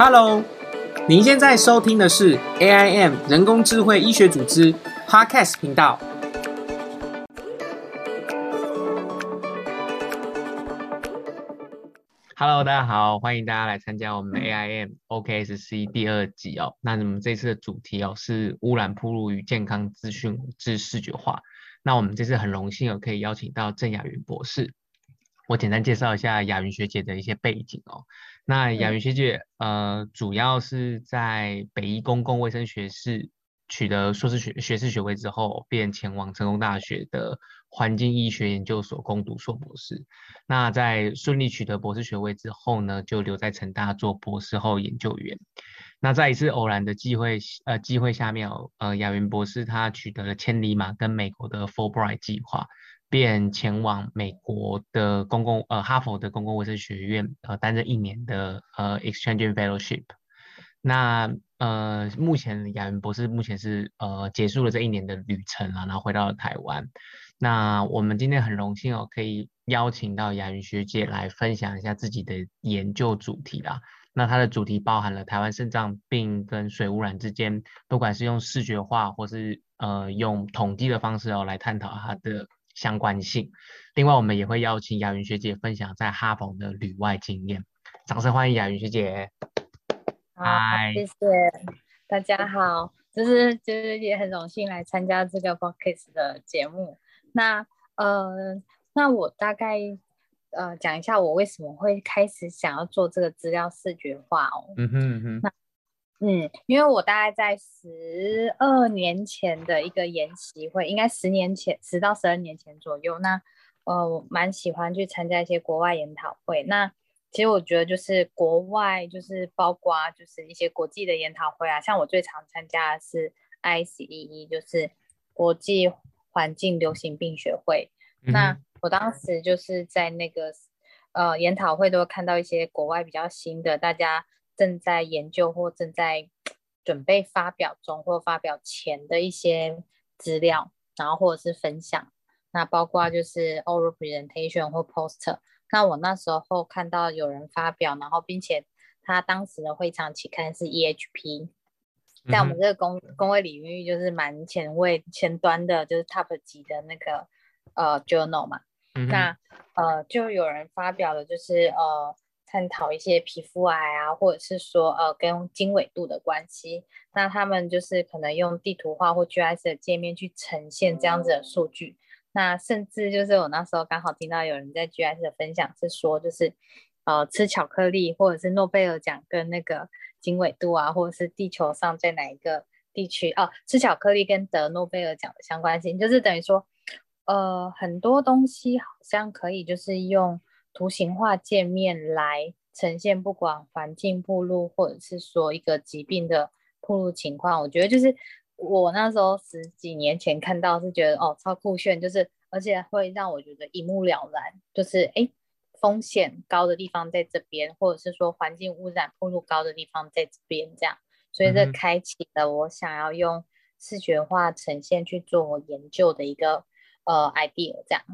Hello，您现在收听的是 AIM 人工智慧医学组织 Podcast 频道。Hello，大家好，欢迎大家来参加我们的 AIM OKSC 第二集哦。那我们这次的主题哦是污染铺路与健康资讯之视觉化。那我们这次很荣幸哦可以邀请到郑雅云博士。我简单介绍一下雅云学姐的一些背景哦。那雅云学姐，呃，主要是在北医公共卫生学士取得硕士学学士学位之后，便前往成功大学的环境医学研究所攻读硕博士。那在顺利取得博士学位之后呢，就留在成大做博士后研究员。那在一次偶然的机会，呃，机会下面，呃，雅云博士他取得了千里马跟美国的 Fulbright 计划。便前往美国的公共呃哈佛的公共卫生学院呃担任一年的呃 exchange fellowship。那呃目前雅云博士目前是呃结束了这一年的旅程了，然后回到了台湾。那我们今天很荣幸哦，可以邀请到雅云学姐来分享一下自己的研究主题啦。那它的主题包含了台湾肾脏病跟水污染之间，不管是用视觉化或是呃用统计的方式哦来探讨它的。相关性。另外，我们也会邀请雅云学姐分享在哈佛的旅外经验。掌声欢迎雅云学姐。嗨，谢谢大家好，就是就是也很荣幸来参加这个 podcast 的节目。那呃，那我大概呃讲一下我为什么会开始想要做这个资料视觉化哦。嗯哼嗯哼。那嗯，因为我大概在十二年前的一个研习会，应该十年前，十到十二年前左右。那呃，我蛮喜欢去参加一些国外研讨会。那其实我觉得就是国外，就是包括就是一些国际的研讨会啊，像我最常参加的是 ICEE，就是国际环境流行病学会。那我当时就是在那个呃研讨会都会看到一些国外比较新的大家。正在研究或正在准备发表中或发表前的一些资料，然后或者是分享，那包括就是 oral presentation 或 poster。那我那时候看到有人发表，然后并且他当时的会场期刊是 EHP，在我们这个工工位领域就是蛮前卫前端的，就是 top 级的那个呃 journal 嘛。那呃就有人发表了，就是呃。探讨一些皮肤癌啊，或者是说呃跟经纬度的关系，那他们就是可能用地图化或 G S 的界面去呈现这样子的数据。那甚至就是我那时候刚好听到有人在 G S 的分享是说，就是呃吃巧克力或者是诺贝尔奖跟那个经纬度啊，或者是地球上在哪一个地区哦，吃巧克力跟得诺贝尔奖的相关性，就是等于说呃很多东西好像可以就是用。图形化界面来呈现，不管环境铺路，或者是说一个疾病的铺路情况，我觉得就是我那时候十几年前看到是觉得哦超酷炫，就是而且会让我觉得一目了然，就是哎风险高的地方在这边，或者是说环境污染铺路高的地方在这边这样，所以这开启了我想要用视觉化呈现去做研究的一个呃 idea 这样。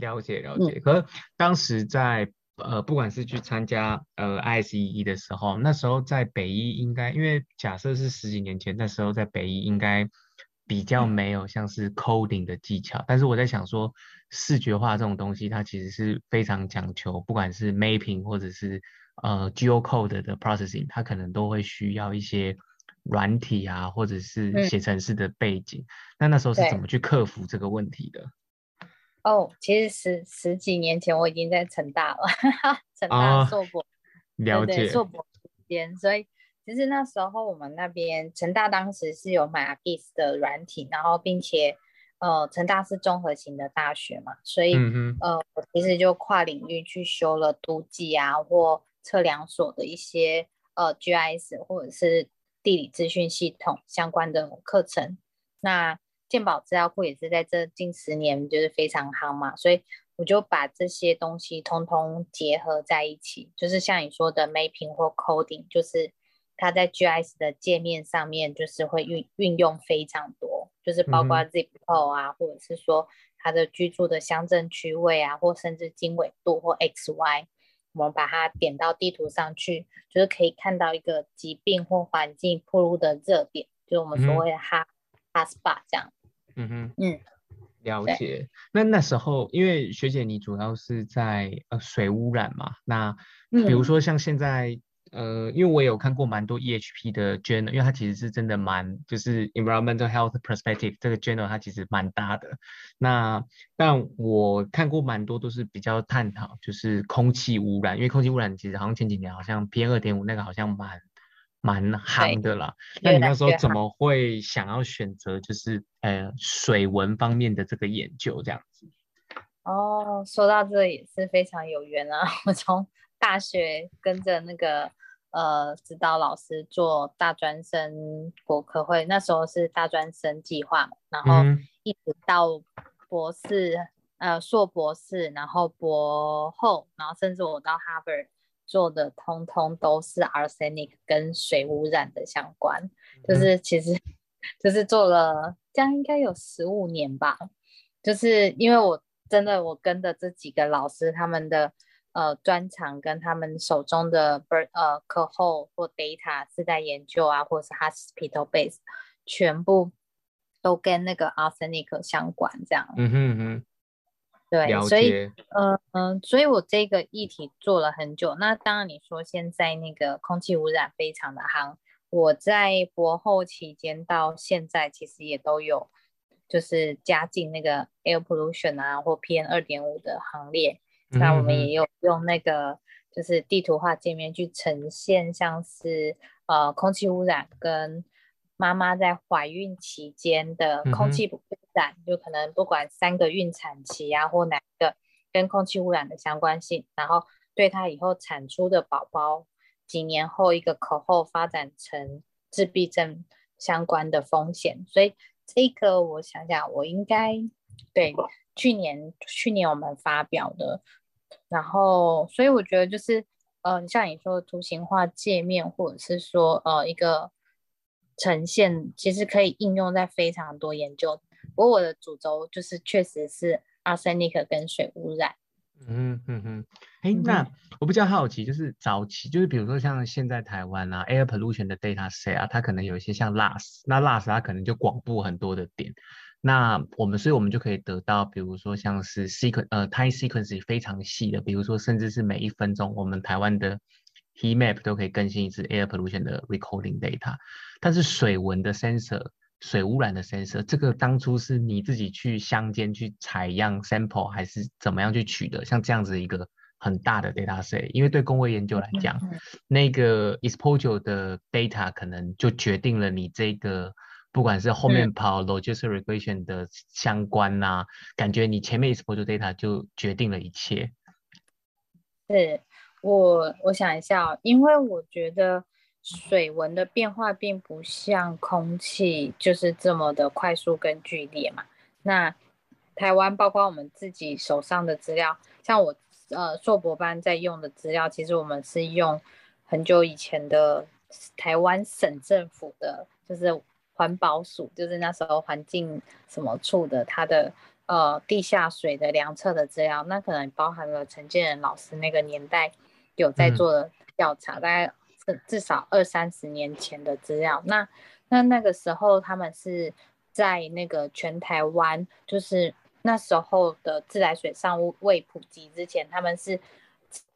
了解了解，可是当时在呃，不管是去参加呃 ISEE 的时候，那时候在北医应该，因为假设是十几年前，那时候在北医应该比较没有像是 coding 的技巧。但是我在想说，视觉化这种东西，它其实是非常讲求，不管是 mapping 或者是呃 geocode 的 processing，它可能都会需要一些软体啊，或者是写程式的背景。那那时候是怎么去克服这个问题的？哦，其实十十几年前我已经在成大了，成大硕博，了解。硕博时间，所以其实那时候我们那边成大当时是有买 Agis 的软体，然后并且呃成大是综合型的大学嘛，所以呃我其实就跨领域去修了都计啊或测量所的一些呃 GIS 或者是地理资讯系统相关的课程，那。鉴宝资料库也是在这近十年就是非常夯嘛，所以我就把这些东西通通结合在一起，就是像你说的 mapping 或 coding，就是它在 GIS 的界面上面就是会运运用非常多，就是包括 zip code 啊，或者是说它的居住的乡镇区位啊，或甚至经纬度或 X Y，我们把它点到地图上去，就是可以看到一个疾病或环境暴露的热点，就是我们所谓的哈哈 spot 这样。嗯哼，嗯，了解。那那时候，因为学姐你主要是在呃水污染嘛，那比如说像现在。呃，因为我有看过蛮多 EHP 的 journal，因为它其实是真的蛮，就是 environmental health perspective 这个 journal 它其实蛮大的。那但我看过蛮多都是比较探讨就是空气污染，因为空气污染其实好像前几年好像 PM 二点五那个好像蛮蛮夯的啦。那你那时候怎么会想要选择就是呃水文方面的这个研究这样子？哦，说到这也是非常有缘啊，我从大学跟着那个。呃，指导老师做大专生国科会，那时候是大专生计划，然后一直到博士，呃，硕博士，然后博后，然后甚至我到 Harvard 做的，通通都是 arsenic 跟水污染的相关，就是其实就是做了这样应该有十五年吧，就是因为我真的我跟的这几个老师他们的。呃，专长跟他们手中的 bird 呃课后或 data 是在研究啊，或者是 hospital base，全部都跟那个 arsenic 相关，这样。嗯哼哼。对，所以呃嗯，所以我这个议题做了很久。那当然你说现在那个空气污染非常的夯，我在博后期间到现在其实也都有，就是加进那个 air pollution 啊或 PM 二点五的行列。那我们也有用那个就是地图化界面去呈现，像是呃空气污染跟妈妈在怀孕期间的空气污染，就可能不管三个孕产期啊或哪个跟空气污染的相关性，然后对她以后产出的宝宝几年后一个口后发展成自闭症相关的风险，所以这个我想想，我应该对去年去年我们发表的。然后，所以我觉得就是，呃，像你说的图形化界面，或者是说，呃，一个呈现，其实可以应用在非常多研究。不过我的主轴就是，确实是 arsenic 跟水污染。嗯嗯嗯。哎，那我比较好奇，就是早期，就是比如说像现在台湾啊，air pollution 的 data set 啊，它可能有一些像 LAS，那 LAS 它可能就广布很多的点。那我们，所以我们就可以得到，比如说像是 sequence，呃，time sequence 非常细的，比如说甚至是每一分钟，我们台湾的 heat map 都可以更新一次 air pollution 的 recording data。但是水文的 sensor，水污染的 sensor，这个当初是你自己去乡间去采样 sample，还是怎么样去取的？像这样子一个很大的 data set，因为对工位研究来讲，那个 exposure 的 data 可能就决定了你这个。不管是后面跑 logistic regression 的相关呐，感觉你前面 exposure data 就决定了一切。是我我想一下，因为我觉得水文的变化并不像空气就是这么的快速跟剧烈嘛。那台湾包括我们自己手上的资料，像我呃硕博班在用的资料，其实我们是用很久以前的台湾省政府的，就是。环保署就是那时候环境什么处的，它的呃地下水的量测的资料，那可能包含了陈建仁老师那个年代有在做的调查，大概至至少二三十年前的资料。那那那个时候他们是在那个全台湾，就是那时候的自来水尚未普及之前，他们是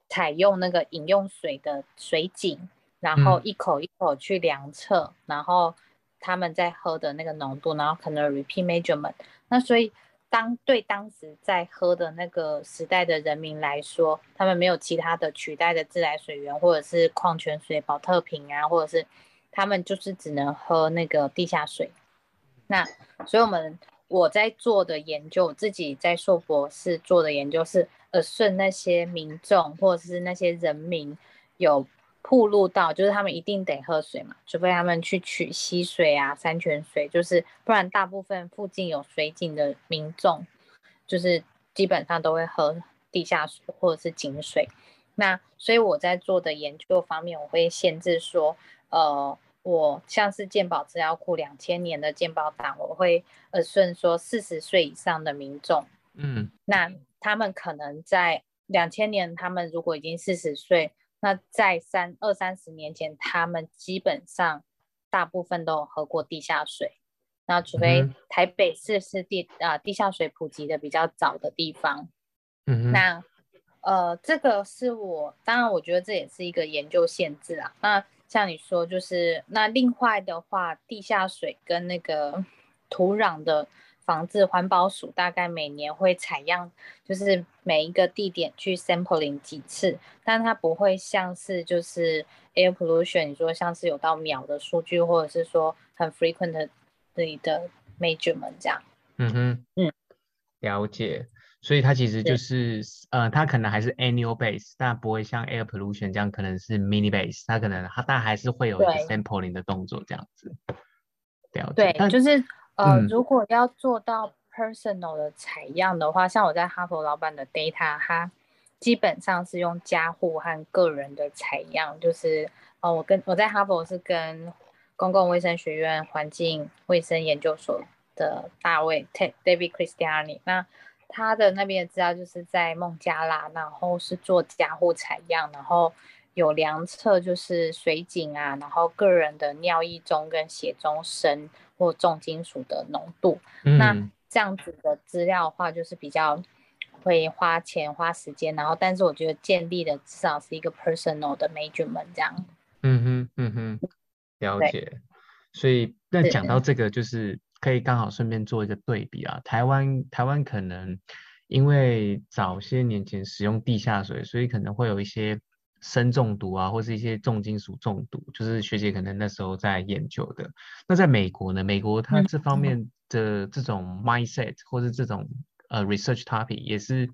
采用那个饮用水的水井，然后一口一口去量测，然后。他们在喝的那个浓度，然后可能 repeat measurement。那所以当对当时在喝的那个时代的人民来说，他们没有其他的取代的自来水源，或者是矿泉水、保特瓶啊，或者是他们就是只能喝那个地下水。那所以我们我在做的研究，自己在硕博士做的研究是，呃，顺那些民众或者是那些人民有。铺路到就是他们一定得喝水嘛，除非他们去取溪水啊、山泉水，就是不然大部分附近有水井的民众，就是基本上都会喝地下水或者是井水。那所以我在做的研究方面，我会限制说，呃，我像是健保资料库两千年的健保档，我会呃顺说四十岁以上的民众，嗯，那他们可能在两千年他们如果已经四十岁，那在三二三十年前，他们基本上大部分都有喝过地下水。那除非台北市是地啊地下水普及的比较早的地方。嗯那呃，这个是我当然我觉得这也是一个研究限制啊。那像你说，就是那另外的话，地下水跟那个土壤的防治环保署大概每年会采样，就是每一个地点去 sampling 几次，但它不会像是就是 air pollution，你说像是有到秒的数据，或者是说很 frequent 的的 measurement 这样。嗯哼，嗯，了解。所以它其实就是，呃，它可能还是 annual base，但不会像 air pollution 这样可能是 mini base，它可能它但还是会有一个 sampling 的动作这样子。了解。对，就是呃，如果要做到 personal 的采样的话，像我在哈佛老板的 data，它基本上是用家户和个人的采样，就是呃，我跟我在哈佛是跟公共卫生学院环境卫生研究所的大卫 David Christiani 那。他的那边的资料就是在孟加拉，然后是做家户采样，然后有量测就是水井啊，然后个人的尿液中跟血中砷或重金属的浓度。那这样子的资料的话，就是比较会花钱花时间，然后但是我觉得建立的至少是一个 personal 的 measurement 这样。嗯哼，嗯哼，了解。所以那讲到这个就是。可以刚好顺便做一个对比啊，台湾台湾可能因为早些年前使用地下水，所以可能会有一些砷中毒啊，或是一些重金属中毒，就是学姐可能那时候在研究的。那在美国呢，美国它这方面的这种 mindset 或是这种呃 research topic 也是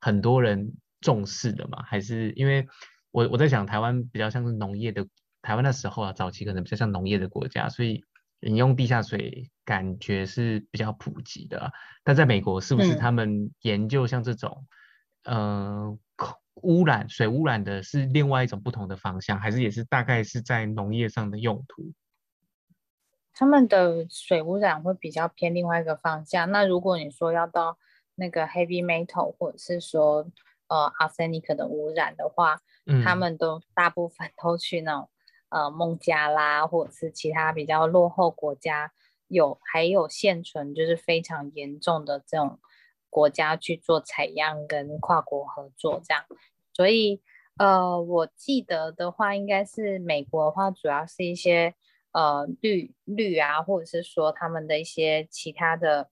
很多人重视的嘛？还是因为我我在想台湾比较像是农业的，台湾那时候啊早期可能比较像农业的国家，所以。饮用地下水感觉是比较普及的，但在美国是不是他们研究像这种，呃，污染水污染的是另外一种不同的方向，还是也是大概是在农业上的用途？他们的水污染会比较偏另外一个方向。那如果你说要到那个 heavy metal 或者是说呃 arsenic 的污染的话，他们都大部分都去那种。呃，孟加拉或者是其他比较落后国家，有还有现存就是非常严重的这种国家去做采样跟跨国合作这样，所以呃，我记得的话，应该是美国的话，主要是一些呃氯氯啊，或者是说他们的一些其他的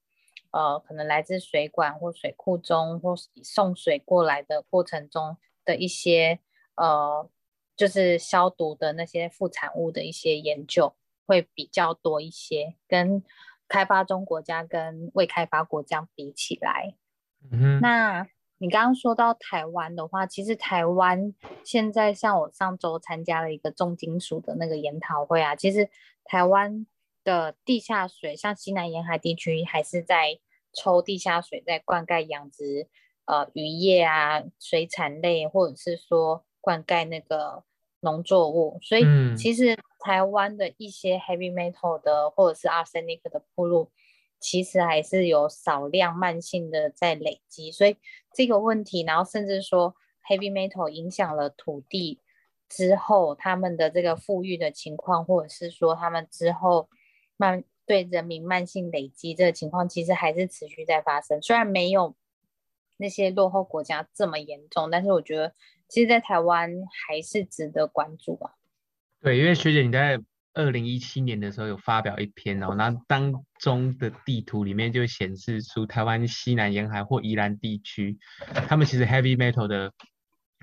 呃，可能来自水管或水库中或送水过来的过程中的一些呃。就是消毒的那些副产物的一些研究会比较多一些，跟开发中国家跟未开发国家比起来。嗯那你刚刚说到台湾的话，其实台湾现在像我上周参加了一个重金属的那个研讨会啊，其实台湾的地下水，像西南沿海地区还是在抽地下水在灌溉养殖，呃，渔业啊，水产类，或者是说。灌溉那个农作物，所以其实台湾的一些 heavy metal 的或者是 arsenic 的铺路，其实还是有少量慢性的在累积。所以这个问题，然后甚至说 heavy metal 影响了土地之后，他们的这个富裕的情况，或者是说他们之后慢对人民慢性累积这个情况，其实还是持续在发生。虽然没有那些落后国家这么严重，但是我觉得。其实，在台湾还是值得关注啊。对，因为学姐你在二零一七年的时候有发表一篇哦，那当中的地图里面就显示出台湾西南沿海或宜兰地区，他们其实 heavy metal 的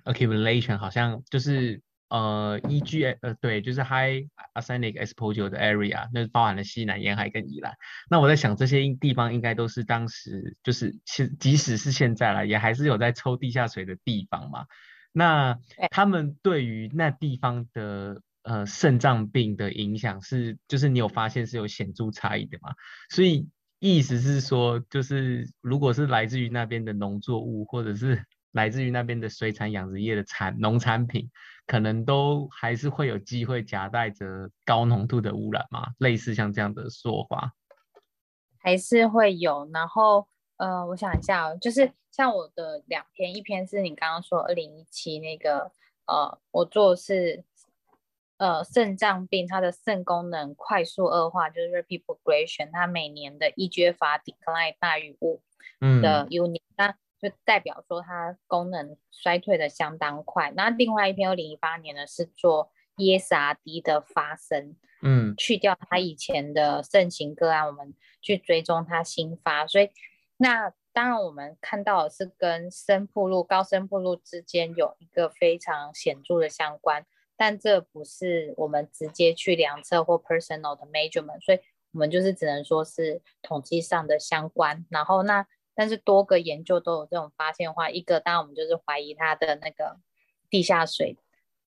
accumulation 好像就是呃 EG 呃对，就是 high arsenic exposure 的 area，那包含了西南沿海跟宜兰。那我在想，这些地方应该都是当时就是其即使是现在了，也还是有在抽地下水的地方嘛。那他们对于那地方的呃肾脏病的影响是，就是你有发现是有显著差异的嘛？所以意思是说，就是如果是来自于那边的农作物，或者是来自于那边的水产养殖业的产农产品，可能都还是会有机会夹带着高浓度的污染嘛？类似像这样的说法，还是会有。然后呃，我想一下哦，就是像我的两篇，一篇是你刚刚说二零一七那个，呃，我做是呃肾脏病，它的肾功能快速恶化，就是 rapid progression，它每年的 eGFR decline 大于五的 unit，那就代表说它功能衰退的相当快。那另外一篇二零一八年呢是做 ESRD 的发生，嗯，去掉它以前的盛行个案，我们去追踪它新发，所以那。当然，我们看到的是跟深铺路、高深铺路之间有一个非常显著的相关，但这不是我们直接去量测或 personal 的 measurement，所以我们就是只能说是统计上的相关。然后那但是多个研究都有这种发现的话，一个当然我们就是怀疑它的那个地下水，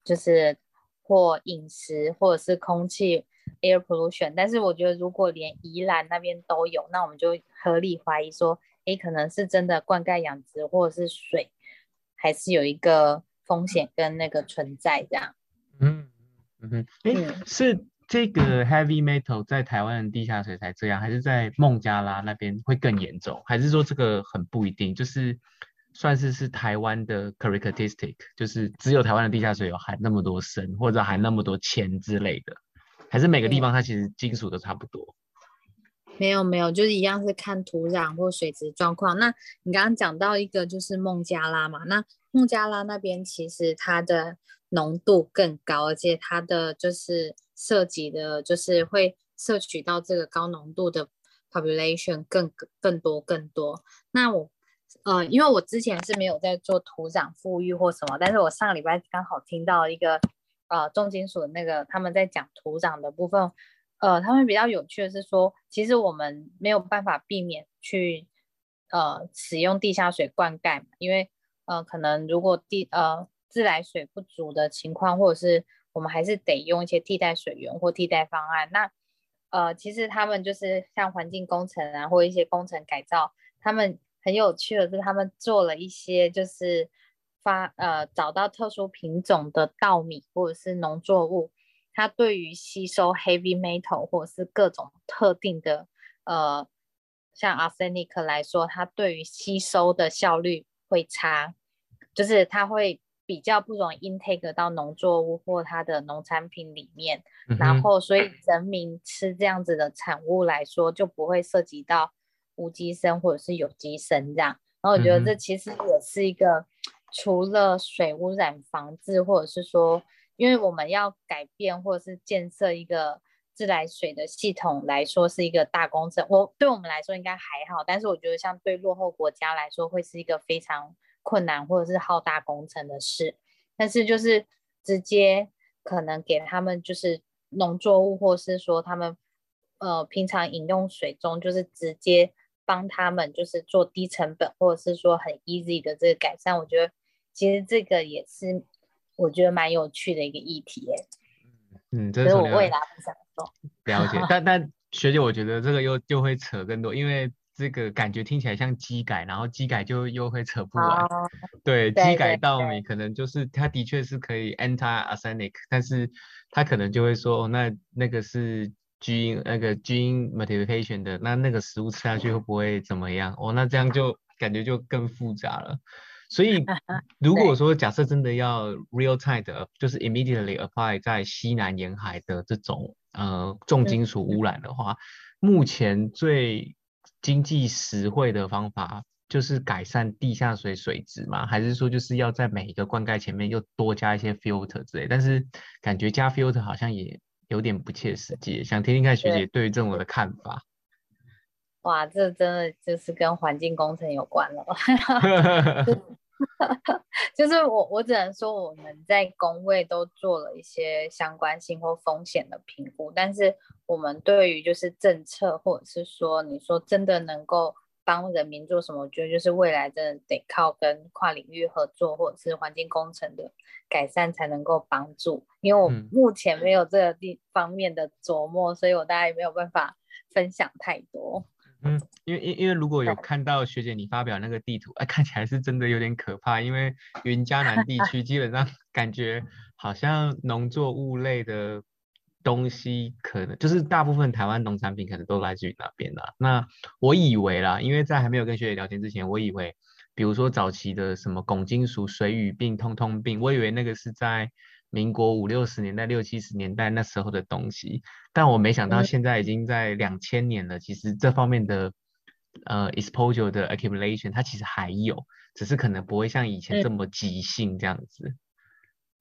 就是或饮食或者是空气 air pollution。但是我觉得如果连宜兰那边都有，那我们就合理怀疑说。诶，可能是真的灌溉养殖，或者是水，还是有一个风险跟那个存在这样。嗯嗯嗯，哎，是这个 heavy metal 在台湾的地下水才这样，还是在孟加拉那边会更严重？还是说这个很不一定？就是算是是台湾的 characteristic，就是只有台湾的地下水有含那么多砷，或者含那么多铅之类的，还是每个地方它其实金属都差不多？没有没有，就是一样是看土壤或水质状况。那你刚刚讲到一个就是孟加拉嘛，那孟加拉那边其实它的浓度更高，而且它的就是涉及的，就是会摄取到这个高浓度的 population 更更多更多。那我呃，因为我之前是没有在做土壤富裕或什么，但是我上个礼拜刚好听到一个呃重金属的那个他们在讲土壤的部分。呃，他们比较有趣的是说，其实我们没有办法避免去呃使用地下水灌溉，因为呃可能如果地呃自来水不足的情况，或者是我们还是得用一些替代水源或替代方案。那呃其实他们就是像环境工程啊，或一些工程改造，他们很有趣的是，他们做了一些就是发呃找到特殊品种的稻米或者是农作物。它对于吸收 heavy metal 或者是各种特定的呃，像 arsenic 来说，它对于吸收的效率会差，就是它会比较不容易 intake 到农作物或它的农产品里面，然后所以人民吃这样子的产物来说，就不会涉及到无机砷或者是有机砷这样。然后我觉得这其实也是一个除了水污染防治，或者是说。因为我们要改变或者是建设一个自来水的系统来说是一个大工程，我对我们来说应该还好，但是我觉得像对落后国家来说会是一个非常困难或者是浩大工程的事。但是就是直接可能给他们就是农作物，或是说他们呃平常饮用水中，就是直接帮他们就是做低成本或者是说很 easy 的这个改善，我觉得其实这个也是。我觉得蛮有趣的一个议题，哎，嗯，这是我未来不想做。了解，但但 学姐，我觉得这个又就会扯更多，因为这个感觉听起来像机改，然后机改就又会扯不完。对，机改稻米可能就是它的确是可以 anti arsenic，但是它可能就会说，哦，那那个是基因那个基因 modification 的，那那个食物吃下去会不会怎么样？哦，那这样就感觉就更复杂了。所以，如果说假设真的要 real time 的，就是 immediately apply 在西南沿海的这种呃重金属污染的话，目前最经济实惠的方法就是改善地下水水质吗？还是说就是要在每一个灌溉前面又多加一些 filter 之类？但是感觉加 filter 好像也有点不切实际，想听听看学姐对于这种的看法。哇，这真的就是跟环境工程有关了。就是我，我只能说我们在工位都做了一些相关性或风险的评估，但是我们对于就是政策或者是说你说真的能够帮人民做什么，我觉得就是未来真的得靠跟跨领域合作或者是环境工程的改善才能够帮助。因为我目前没有这个地方面的琢磨，所以我大概没有办法分享太多。嗯，因为因因为如果有看到学姐你发表那个地图，哎，看起来是真的有点可怕。因为云嘉南地区基本上 感觉好像农作物类的东西，可能就是大部分台湾农产品可能都来自于那边的。那我以为啦，因为在还没有跟学姐聊天之前，我以为比如说早期的什么汞金属水俣病、通通病，我以为那个是在民国五六十年代、六七十年代那时候的东西，但我没想到现在已经在两千年了。其实这方面的呃 exposure 的 accumulation 它其实还有，只是可能不会像以前这么即兴这样子。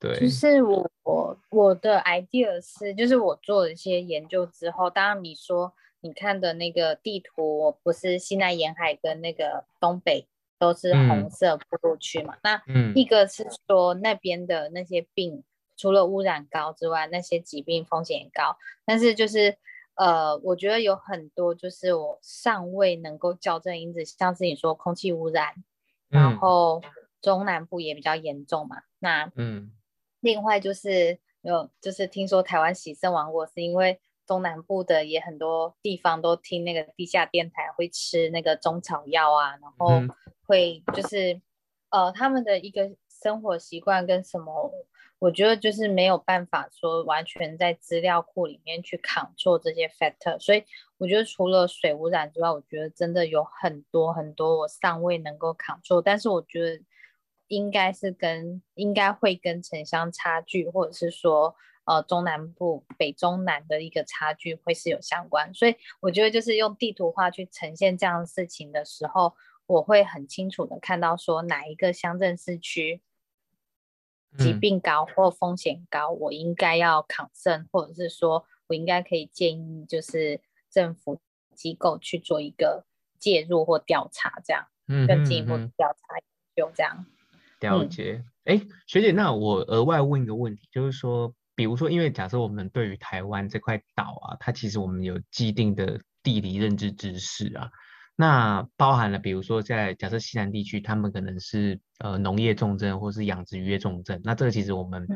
对，就是我我我的 idea 是，就是我做了一些研究之后，当然你说你看的那个地图，我不是西南沿海跟那个东北都是红色铺路区嘛？那一个是说那边的那些病，除了污染高之外，那些疾病风险也高。但是就是呃，我觉得有很多就是我尚未能够校正因子，像是你说空气污染，然后中南部也比较严重嘛？那嗯。另外就是有，就是听说台湾喜生王国是因为中南部的也很多地方都听那个地下电台会吃那个中草药啊，然后会就是呃他们的一个生活习惯跟什么，我觉得就是没有办法说完全在资料库里面去扛做这些 factor，所以我觉得除了水污染之外，我觉得真的有很多很多我尚未能够扛做，但是我觉得。应该是跟应该会跟城乡差距，或者是说呃中南部北中南的一个差距会是有相关，所以我觉得就是用地图化去呈现这样的事情的时候，我会很清楚的看到说哪一个乡镇市区疾病高或风险高，我应该要抗胜，或者是说我应该可以建议就是政府机构去做一个介入或调查，这样嗯更进一步调查就这样。了解，哎，学姐，那我额外问一个问题，就是说，比如说，因为假设我们对于台湾这块岛啊，它其实我们有既定的地理认知知识啊，那包含了，比如说在假设西南地区，他们可能是呃农业重镇或是养殖渔业重镇，那这个其实我们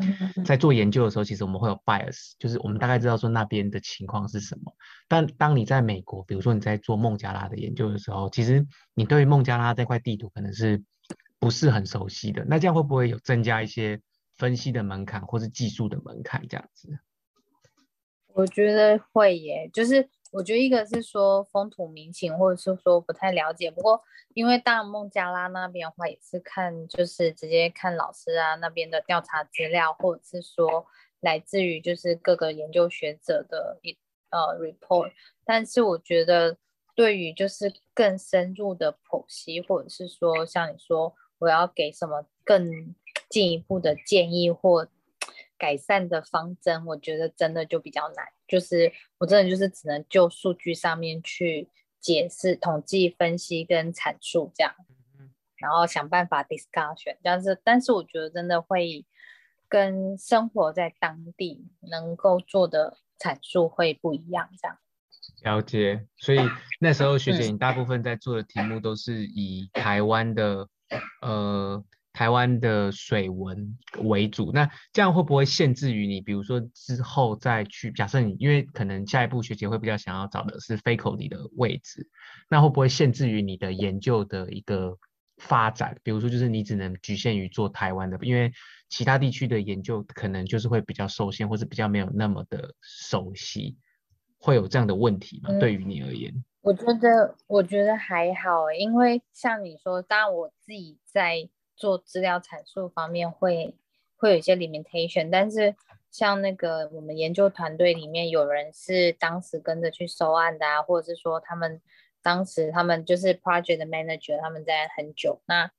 在做研究的时候，其实我们会有 bias，就是我们大概知道说那边的情况是什么。但当你在美国，比如说你在做孟加拉的研究的时候，其实你对于孟加拉这块地图可能是。不是很熟悉的，那这样会不会有增加一些分析的门槛或是技术的门槛这样子？我觉得会耶，就是我觉得一个是说风土民情，或者是说不太了解。不过因为大孟加拉那边的话，也是看就是直接看老师啊那边的调查资料，或者是说来自于就是各个研究学者的一呃 report。但是我觉得对于就是更深入的剖析，或者是说像你说。我要给什么更进一步的建议或改善的方针？我觉得真的就比较难，就是我真的就是只能就数据上面去解释、统计、分析跟阐述这样，然后想办法 discussion。但是，但是我觉得真的会跟生活在当地能够做的阐述会不一样，这样。了解。所以那时候学姐，你大部分在做的题目都是以台湾的。呃，台湾的水文为主，那这样会不会限制于你？比如说之后再去，假设你因为可能下一步学姐会比较想要找的是 faculty 的位置，那会不会限制于你的研究的一个发展？比如说就是你只能局限于做台湾的，因为其他地区的研究可能就是会比较受限，或是比较没有那么的熟悉，会有这样的问题吗？对于你而言？我觉得，我觉得还好，因为像你说，当然我自己在做资料阐述方面会会有一些 limitation，但是像那个我们研究团队里面有人是当时跟着去收案的啊，或者是说他们当时他们就是 project manager，他们在很久，那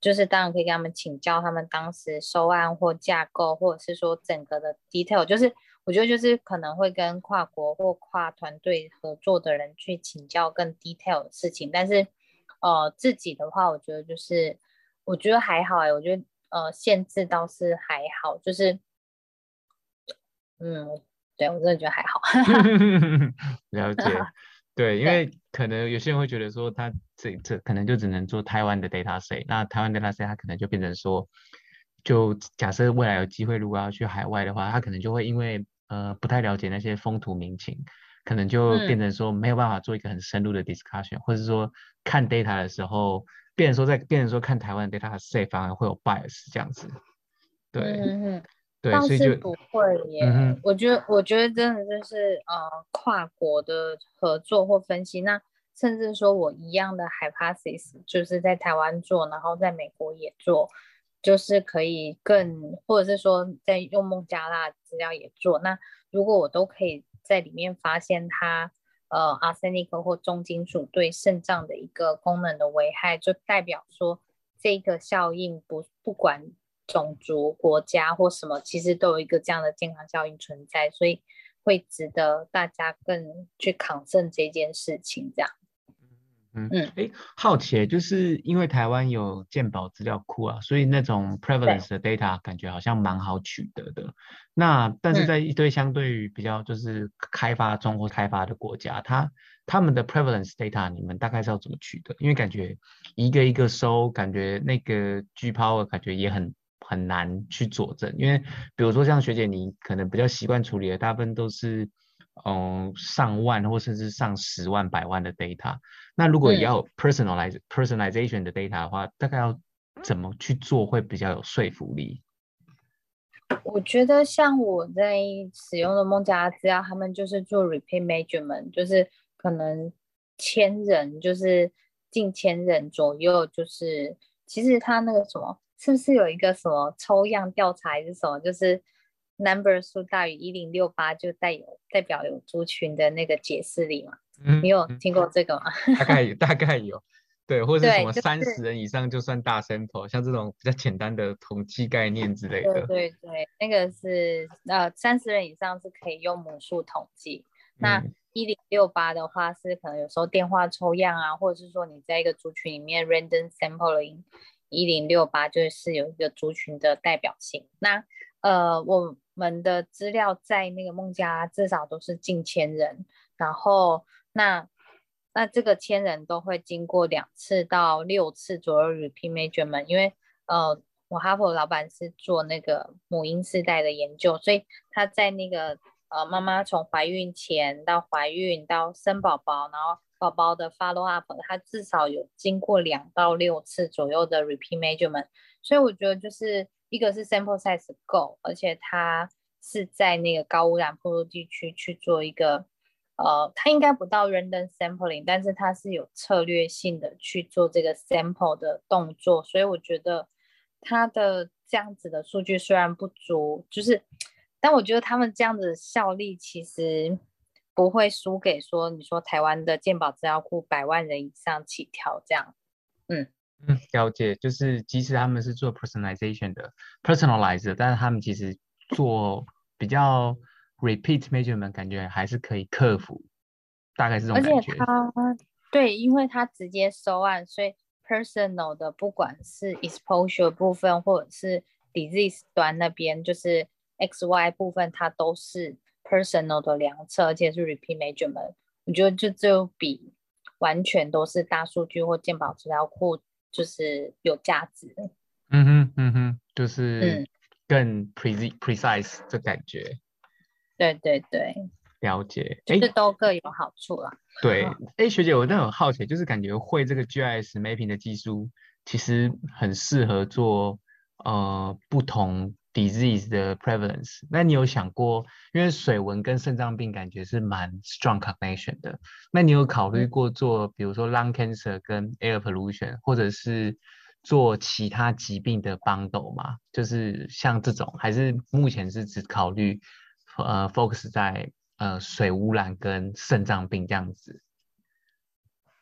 就是当然可以跟他们请教他们当时收案或架构，或者是说整个的 detail，就是。我觉得就是可能会跟跨国或跨团队合作的人去请教更 detail 的事情，但是呃自己的话，我觉得就是我觉得还好哎，我觉得呃限制倒是还好，就是嗯，对我真的觉得还好。了解，对，因为可能有些人会觉得说他这这可能就只能做台湾的 data set，那台湾 data set 它可能就变成说。就假设未来有机会，如果要去海外的话，他可能就会因为呃不太了解那些风土民情，可能就变成说没有办法做一个很深入的 discussion，或者说看 data 的时候，变成说在变成说看台湾 data set 反而会有 bias 这样子。对，对，所以就不会耶。我觉得，我觉得真的就是呃跨国的合作或分析，那甚至说我一样的 hypothesis，就是在台湾做，然后在美国也做，就是可以更，或者是说在用孟加拉资料也做。那如果我都可以在里面发现它，呃，arsenic 或重金属对肾脏的一个功能的危害，就代表说这个效应不不管种族、国家或什么，其实都有一个这样的健康效应存在，所以会值得大家更去抗争这件事情，这样。嗯嗯，哎，好奇，就是因为台湾有健保资料库啊，所以那种 prevalence 的 data 感觉好像蛮好取得的。那但是在一堆相对于比较就是开发中或开发的国家，它他们的 prevalence data 你们大概是要怎么取得？因为感觉一个一个收，感觉那个 G power 感觉也很很难去佐证。因为比如说像学姐你可能比较习惯处理的，大部分都是。嗯，上万或甚至上十万、百万的 data，那如果要 personalize personalization 的 data 的话，大概要怎么去做会比较有说服力？我觉得像我在使用的孟加拉资料，他们就是做 repeat measurement，就是可能千人，就是近千人左右，就是其实他那个什么，是不是有一个什么抽样调查还是什么，就是。Number 数大于一零六八就带有代表有族群的那个解释力嘛？嗯，你有听过这个吗？大概有，大概有，对，或者是什么三十人以上就算大 sample，像这种比较简单的统计概念之类的。对对对，那个是呃三十人以上是可以用母数统计，那一零六八的话是可能有时候电话抽样啊，或者是说你在一个族群里面 random sampling，一零六八就是有一个族群的代表性。那呃我。们的资料在那个孟加拉至少都是近千人，然后那那这个千人都会经过两次到六次左右 repeat measurement，因为呃我哈佛老板是做那个母婴世代的研究，所以他在那个呃妈妈从怀孕前到怀孕到生宝宝，然后宝宝的 follow up，他至少有经过两到六次左右的 repeat measurement，所以我觉得就是。一个是 sample size 够，而且它是在那个高污染坡度地区去做一个，呃，它应该不到 random sampling，但是它是有策略性的去做这个 sample 的动作，所以我觉得它的这样子的数据虽然不足，就是，但我觉得他们这样子效力其实不会输给说你说台湾的健保资料库百万人以上起跳这样，嗯。嗯，了解，就是即使他们是做 personalization 的，personalized，但是他们其实做比较 repeat measurement，感觉还是可以克服，大概是这种感觉。而且他对，因为他直接收案，所以 personal 的不管是 exposure 部分或者是 disease 端那边，就是 X Y 部分，它都是 personal 的量测，而且是 repeat measurement。我觉得就就比完全都是大数据或健保资料库。就是有价值，嗯哼嗯哼，就是更 precise precise 的感觉，对对对，了解，就是都各有好处啦。对，哎，学姐，我真的很好奇，就是感觉会这个 GIS mapping 的技术，其实很适合做呃不同 disease 的 prevalence。那你有想过，因为水文跟肾脏病感觉是蛮 strong connection 的，那你有考虑过做，比如说 lung cancer 跟 air pollution，或者是做其他疾病的 bundle 吗？就是像这种，还是目前是只考虑呃 focus 在呃水污染跟肾脏病这样子？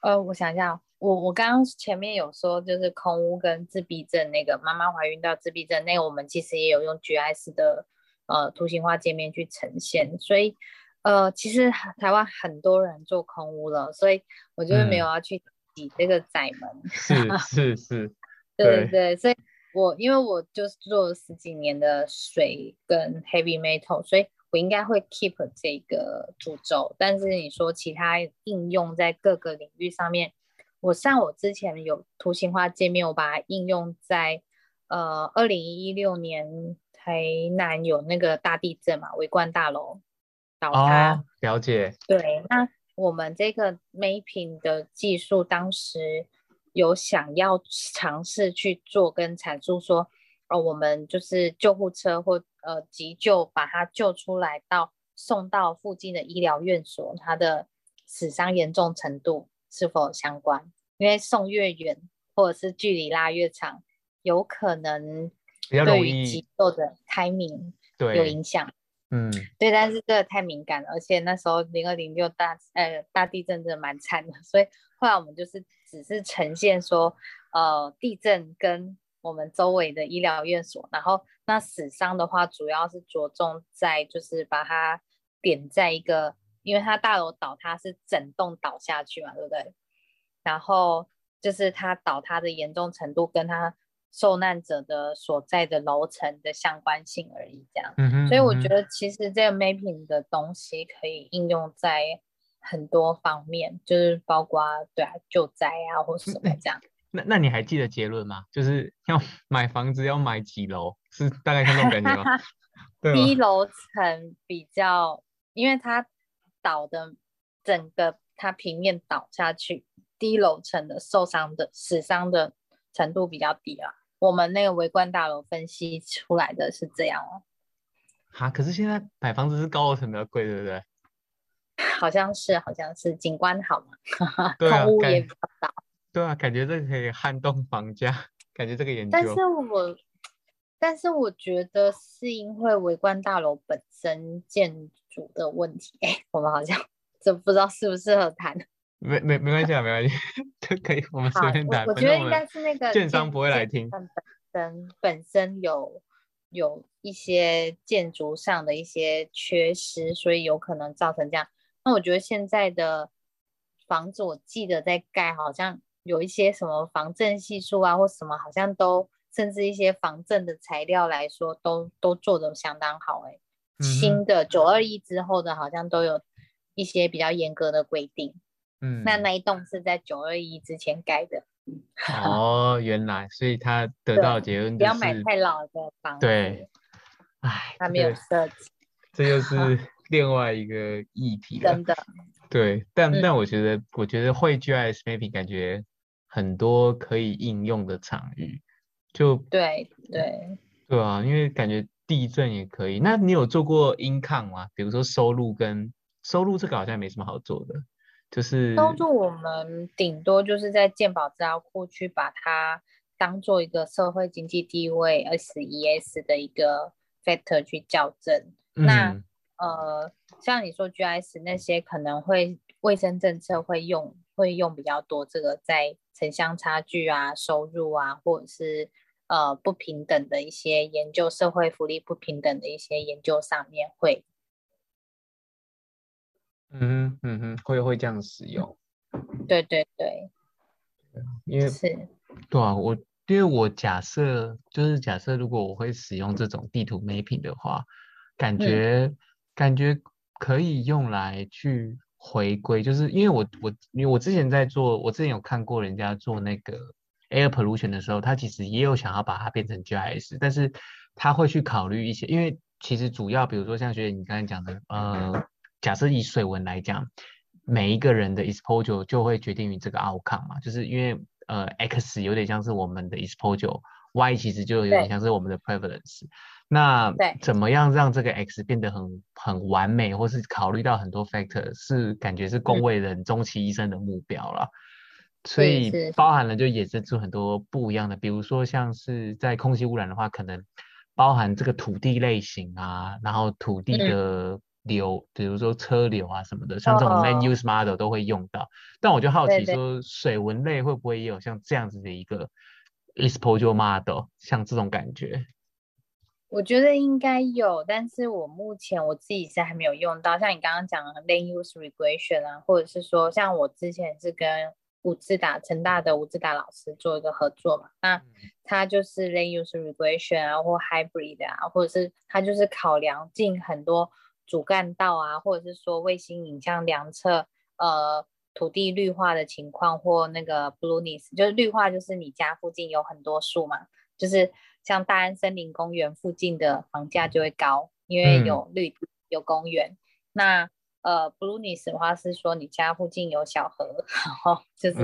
呃，我想一下。我我刚刚前面有说，就是空屋跟自闭症那个妈妈怀孕到自闭症那个，我们其实也有用 GIS 的呃图形化界面去呈现，所以呃其实台湾很多人做空屋了，所以我就是没有要去挤这个窄门，是是是，对对，所以我因为我就是做了十几年的水跟 heavy metal，所以我应该会 keep 这个主轴，但是你说其他应用在各个领域上面。我像我之前有图形化界面，我把它应用在呃二零一六年台南有那个大地震嘛，围观大楼倒塌，了解。对，那我们这个 mapping 的技术当时有想要尝试去做跟阐述说，哦，我们就是救护车或呃急救把它救出来到送到附近的医疗院所，他的死伤严重程度。是否相关，因为送越远或者是距离拉越长，有可能对于肌肉的开明有影响。嗯，对，但是这个太敏感了，而且那时候零二零六大呃大地震真的蛮惨的，所以后来我们就是只是呈现说，呃，地震跟我们周围的医疗院所，然后那死伤的话，主要是着重在就是把它点在一个，因为它大楼倒塌是整栋倒下去嘛，对不对？然后就是它倒塌的严重程度跟它。受难者的所在的楼层的相关性而已，这样，嗯所以我觉得其实这个 mapping 的东西可以应用在很多方面，就是包括对啊救灾啊或什么这样。那那你还记得结论吗？就是要买 房子要买几楼？是大概像这种感觉 吗？低楼层比较，因为它倒的整个它平面倒下去，低楼层的受伤的死伤的程度比较低啊。我们那个围观大楼分析出来的是这样哦。哈，可是现在买房子是高楼层比较贵，对不对？好像是，好像是景观好嘛，空屋也比较少。对啊，感觉这个可以撼动房价，感觉这个研究。但是我，但是我觉得是因为围观大楼本身建筑的问题。哎，我们好像这不知道适不适合谈。没没没关系啊，没关系，都可以，我们随便谈。我觉得应该是那个建商不会来听。本身本身有有一些建筑上的一些缺失，所以有可能造成这样。那我觉得现在的房子，我记得在盖，好像有一些什么防震系数啊，或什么，好像都甚至一些防震的材料来说，都都做的相当好。哎，新的九二一之后的，好像都有一些比较严格的规定。嗯，那那一栋是在九二一之前盖的。哦，原来，所以他得到结论就是不要买太老的房子。对，哎，他没有设计，这又是 另外一个议题了。真的。对，但但我觉得，我觉得汇聚 IS mapping 感觉很多可以应用的场域，就对对对啊，因为感觉地震也可以。那你有做过 income 吗？比如说收入跟收入这个好像没什么好做的。就是收入，我们顶多就是在健保资料库去把它当做一个社会经济地位 SES 的一个 factor 去校正。那呃，像你说 GIS 那些可能会卫生政策会用会用比较多，这个在城乡差距啊、收入啊，或者是呃不平等的一些研究、社会福利不平等的一些研究上面会。嗯哼，嗯哼，会会这样使用，对对对，因为是，对啊，我因为我假设就是假设，如果我会使用这种地图 mapping 的话，感觉感觉可以用来去回归，就是因为我我因为我之前在做，我之前有看过人家做那个 air pollution 的时候，他其实也有想要把它变成 GIS，但是他会去考虑一些，因为其实主要比如说像学姐你刚才讲的，呃。假设以水文来讲，每一个人的 exposure 就会决定于这个 outcome 嘛，就是因为呃 x 有点像是我们的 exposure，y 其实就有点像是我们的 prevalence。那怎么样让这个 x 变得很很完美，或是考虑到很多 factor，是感觉是工位人终其一生的目标了。所以包含了就衍生出很多不一样的，比如说像是在空气污染的话，可能包含这个土地类型啊，然后土地的。流，比如说车流啊什么的，像这种 main use model 都会用到。但我就好奇说，水文类会不会也有像这样子的一个 exposure model，像这种感觉？我觉得应该有，但是我目前我自己是还没有用到。像你刚刚讲的 land use regression 啊，或者是说像我之前是跟吴志达、成大的吴志达老师做一个合作嘛，那他就是 land use regression 啊，或 hybrid 啊，或者是他就是考量进很多。主干道啊，或者是说卫星影像量测，呃，土地绿化的情况或那个 blueness，就是绿化就是你家附近有很多树嘛，就是像大安森林公园附近的房价就会高，因为有绿有公园。那呃 blueness 的话是说你家附近有小河，然后就是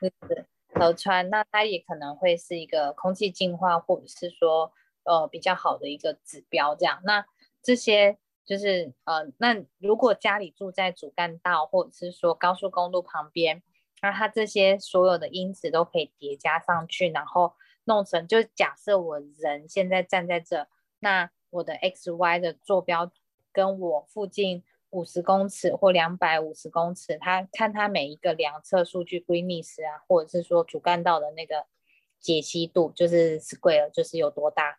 就是河川，那它也可能会是一个空气净化或者是说呃比较好的一个指标。这样，那这些。就是呃，那如果家里住在主干道，或者是说高速公路旁边，那它这些所有的因子都可以叠加上去，然后弄成，就假设我人现在站在这，那我的 x y 的坐标跟我附近五十公尺或两百五十公尺，它看它每一个量测数据 greenness 啊，或者是说主干道的那个解析度，就是 square，就是有多大，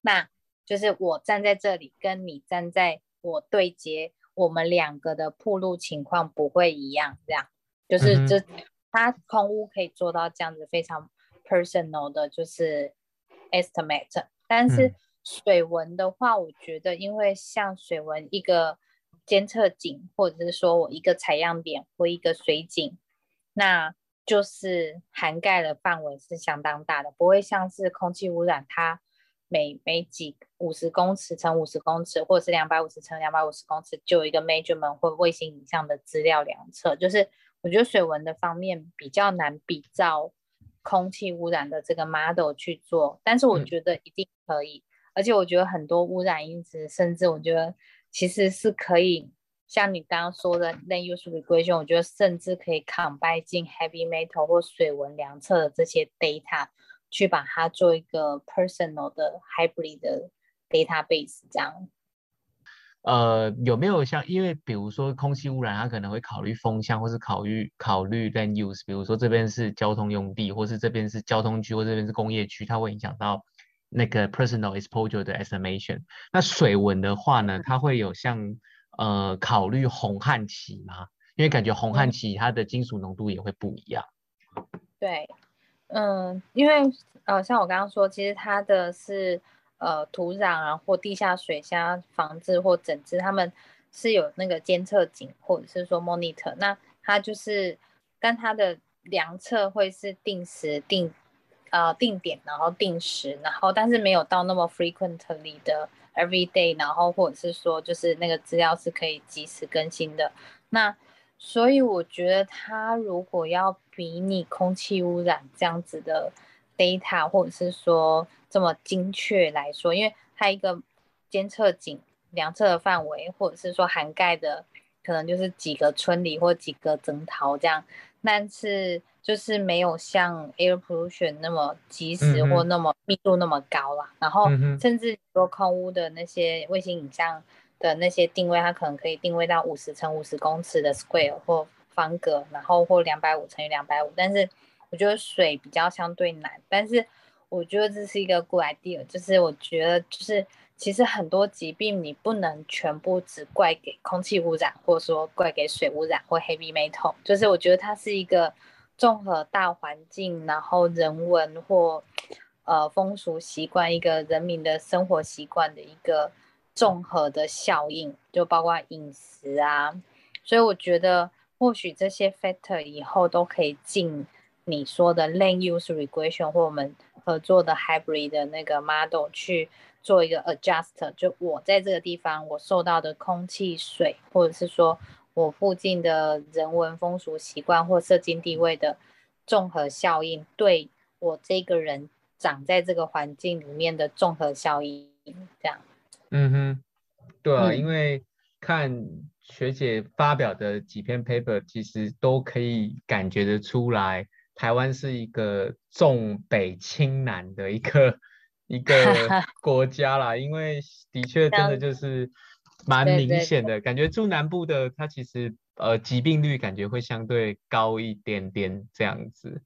那就是我站在这里跟你站在我对接，我们两个的铺路情况不会一样，这样。就是这，它空屋可以做到这样子非常 personal 的，就是 estimate。但是水文的话，我觉得因为像水文一个监测井，或者是说我一个采样点或一个水井，那就是涵盖的范围是相当大的，不会像是空气污染，它每每几五十公尺乘五十公尺，或者是两百五十乘两百五十公尺，就有一个 measurement 或卫星影像的资料量测，就是。我觉得水文的方面比较难比照空气污染的这个 model 去做，但是我觉得一定可以，而且我觉得很多污染因子，甚至我觉得其实是可以像你刚刚说的 land use regression，我觉得甚至可以 combine 进 heavy metal 或水文量测的这些 data，去把它做一个 personal 的 hybrid 的 database 这样。呃，有没有像，因为比如说空气污染，它可能会考虑风向，或是考虑考虑 land use，比如说这边是交通用地，或是这边是交通区，或这边是工业区，它会影响到那个 personal exposure 的 estimation。那水文的话呢，它会有像呃考虑红旱期吗？因为感觉红旱期它的金属浓度也会不一样。对，嗯，因为呃，像我刚刚说，其实它的是。呃，土壤啊，或地下水箱防治或整治，他们是有那个监测井，或者是说 monitor，那它就是，但它的量测会是定时定，呃定点，然后定时，然后但是没有到那么 frequently 的 every day，然后或者是说就是那个资料是可以及时更新的。那所以我觉得它如果要比拟空气污染这样子的 data，或者是说。这么精确来说，因为它一个监测井量测的范围，或者是说涵盖的，可能就是几个村里或几个征讨这样，但是就是没有像 air pollution 那么及时或那么密度那么高啦。然后甚至说空屋的那些卫星影像的那些定位，它可能可以定位到五十乘五十公尺的 square 或方格，然后或两百五乘以两百五。但是我觉得水比较相对难，但是。我觉得这是一个 good idea，就是我觉得就是其实很多疾病你不能全部只怪给空气污染，或者说怪给水污染或 heavy metal，就是我觉得它是一个综合大环境，然后人文或呃风俗习惯，一个人民的生活习惯的一个综合的效应，就包括饮食啊，所以我觉得或许这些 factor 以后都可以进你说的 land use regression 或我们。合作的 hybrid 的那个 model 去做一个 adjust，就我在这个地方我受到的空气、水，或者是说我附近的人文风俗习惯或社经地位的综合效应，对我这个人长在这个环境里面的综合效应，这样。嗯哼，对啊，因为看学姐发表的几篇 paper，其实都可以感觉得出来。台湾是一个重北轻南的一个一个 国家啦，因为的确真的就是蛮明显的感觉，住南部的它其实呃疾病率感觉会相对高一点点这样子。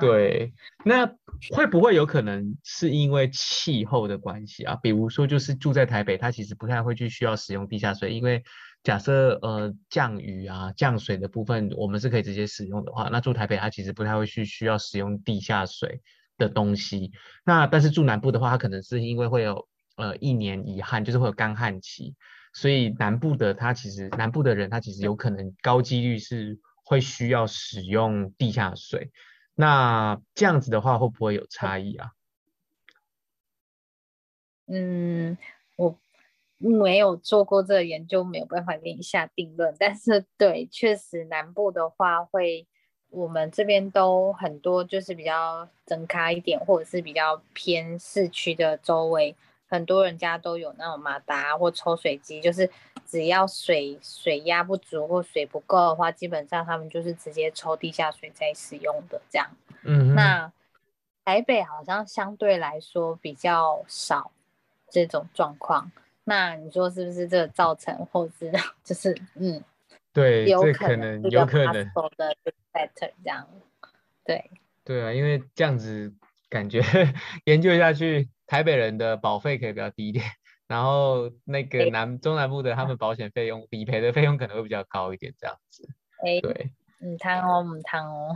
对，那会不会有可能是因为气候的关系啊？比如说就是住在台北，它其实不太会去需要使用地下水，因为。假设呃降雨啊降水的部分我们是可以直接使用的话，那住台北它其实不太会去需要使用地下水的东西。那但是住南部的话，它可能是因为会有呃一年一旱，就是会有干旱期，所以南部的它其实南部的人他其实有可能高几率是会需要使用地下水。那这样子的话会不会有差异啊？嗯，我。没有做过这个研究，没有办法给你下定论。但是对，确实南部的话会，我们这边都很多，就是比较整开一点，或者是比较偏市区的周围，很多人家都有那种马达或抽水机，就是只要水水压不足或水不够的话，基本上他们就是直接抽地下水在使用的这样。嗯，那台北好像相对来说比较少这种状况。那你说是不是这个造成，或是 就是嗯，对，有可能有可能的 better 这样，对。对啊，因为这样子感觉 研究下去，台北人的保费可以比较低一点，然后那个南中南部的他们保险费用理赔的费用可能会比较高一点，这样子。哎，对，唔贪哦，唔贪哦。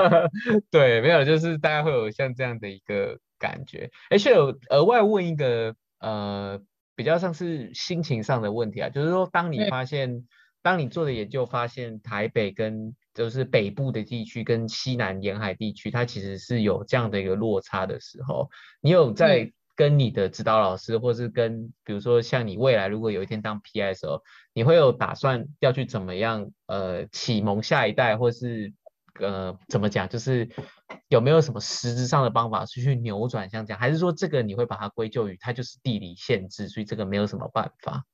对，没有，就是大概会有像这样的一个感觉。而且有额外问一个呃，比较像是心情上的问题啊，就是说，当你发现，当你做的研究发现台北跟就是北部的地区跟西南沿海地区，它其实是有这样的一个落差的时候，你有在跟你的指导老师，或是跟比如说像你未来如果有一天当 PI 的时候，你会有打算要去怎么样呃启蒙下一代，或是呃怎么讲，就是有没有什么实质上的方法去去扭转像这样，还是说这个你会把它归咎于它就是地理限制，所以这个没有什么办法？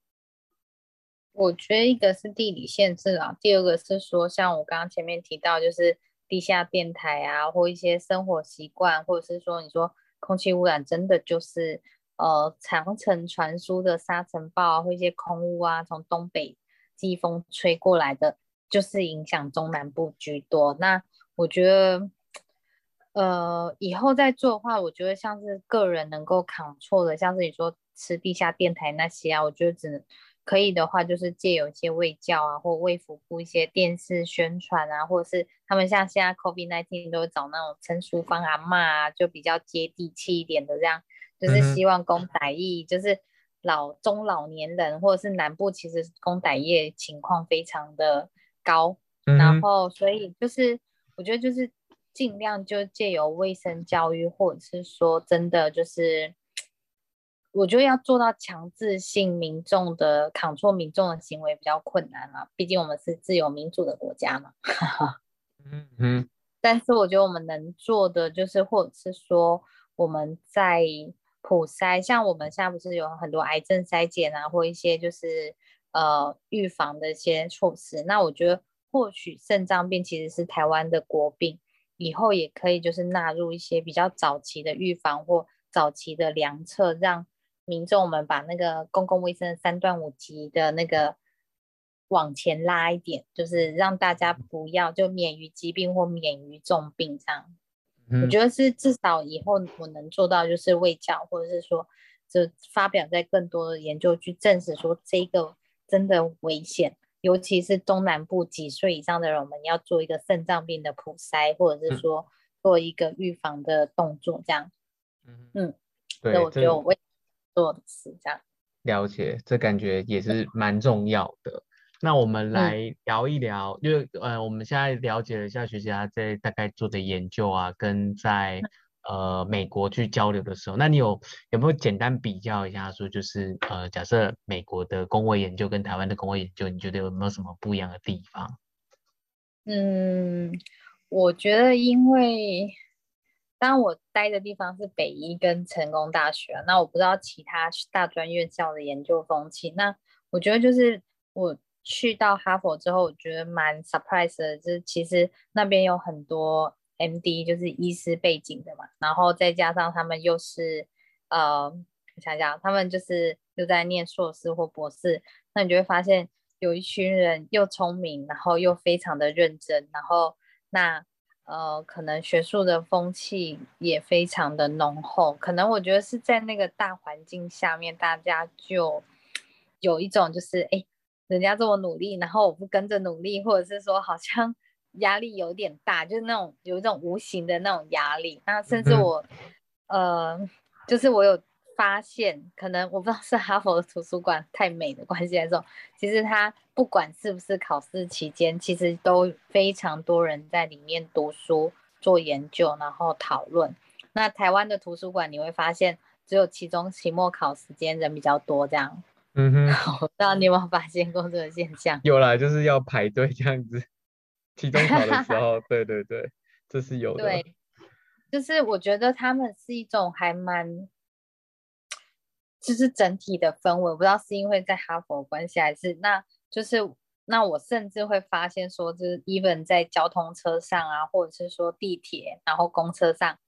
我觉得一个是地理限制啊，第二个是说，像我刚刚前面提到，就是地下电台啊，或一些生活习惯，或者是说，你说空气污染真的就是呃长城传输的沙尘暴啊，或一些空污啊，从东北季风吹过来的，就是影响中南部居多。那我觉得，呃，以后再做的话，我觉得像是个人能够扛错的，像是你说吃地下电台那些啊，我觉得只能。可以的话，就是借有一些卫教啊，或卫福部一些电视宣传啊，或者是他们像现在 COVID nineteen 都找那种陈淑芳阿妈啊，就比较接地气一点的这样，就是希望公仔役，就是老中老年人或者是南部其实公仔业情况非常的高，然后所以就是我觉得就是尽量就借由卫生教育，或者是说真的就是。我觉得要做到强制性民众的抗挫民众的行为比较困难啊，毕竟我们是自由民主的国家嘛。嗯嗯。但是我觉得我们能做的就是，或者是说我们在普筛，像我们现在不是有很多癌症筛检啊，或一些就是呃预防的一些措施。那我觉得或许肾脏病其实是台湾的国病，以后也可以就是纳入一些比较早期的预防或早期的量测，让。民众，我们把那个公共卫生三段五级的那个往前拉一点，就是让大家不要就免于疾病或免于重病这样。我觉得是至少以后我能做到，就是卫教，或者是说就发表在更多的研究去证实说这个真的危险，尤其是中南部几岁以上的人，我们要做一个肾脏病的普筛，或者是说做一个预防的动作这样。嗯嗯，对，我就为。做的事这样了解，这感觉也是蛮重要的。那我们来聊一聊，因为呃，我们现在了解了一下学家在大概做的研究啊，跟在呃美国去交流的时候，那你有有没有简单比较一下，说就是呃，假设美国的工位研究跟台湾的工位研究，你觉得有没有什么不一样的地方？嗯，我觉得因为。当我待的地方是北医跟成功大学，那我不知道其他大专院校的研究风气。那我觉得就是我去到哈佛之后，我觉得蛮 surprise 的，就是其实那边有很多 MD，就是医师背景的嘛，然后再加上他们又是呃，我想想，他们就是又在念硕士或博士，那你就会发现有一群人又聪明，然后又非常的认真，然后那。呃，可能学术的风气也非常的浓厚，可能我觉得是在那个大环境下面，大家就有一种就是，哎，人家这么努力，然后我不跟着努力，或者是说好像 压力有点大，就是那种有一种无形的那种压力。那甚至我，呃，就是我有。发现可能我不知道是哈佛的图书馆太美的关系还是什么，其实它不管是不是考试期间，其实都非常多人在里面读书、做研究，然后讨论。那台湾的图书馆你会发现，只有期中、期末考时间人比较多，这样。嗯哼，我不知道你有没有发现过这个现象？有啦，就是要排队这样子。期中考的时候，对对对，这是有的。对，就是我觉得他们是一种还蛮。就是整体的氛围，我不知道是因为在哈佛关系，还是那就是那我甚至会发现说，就是 even 在交通车上啊，或者是说地铁，然后公车上，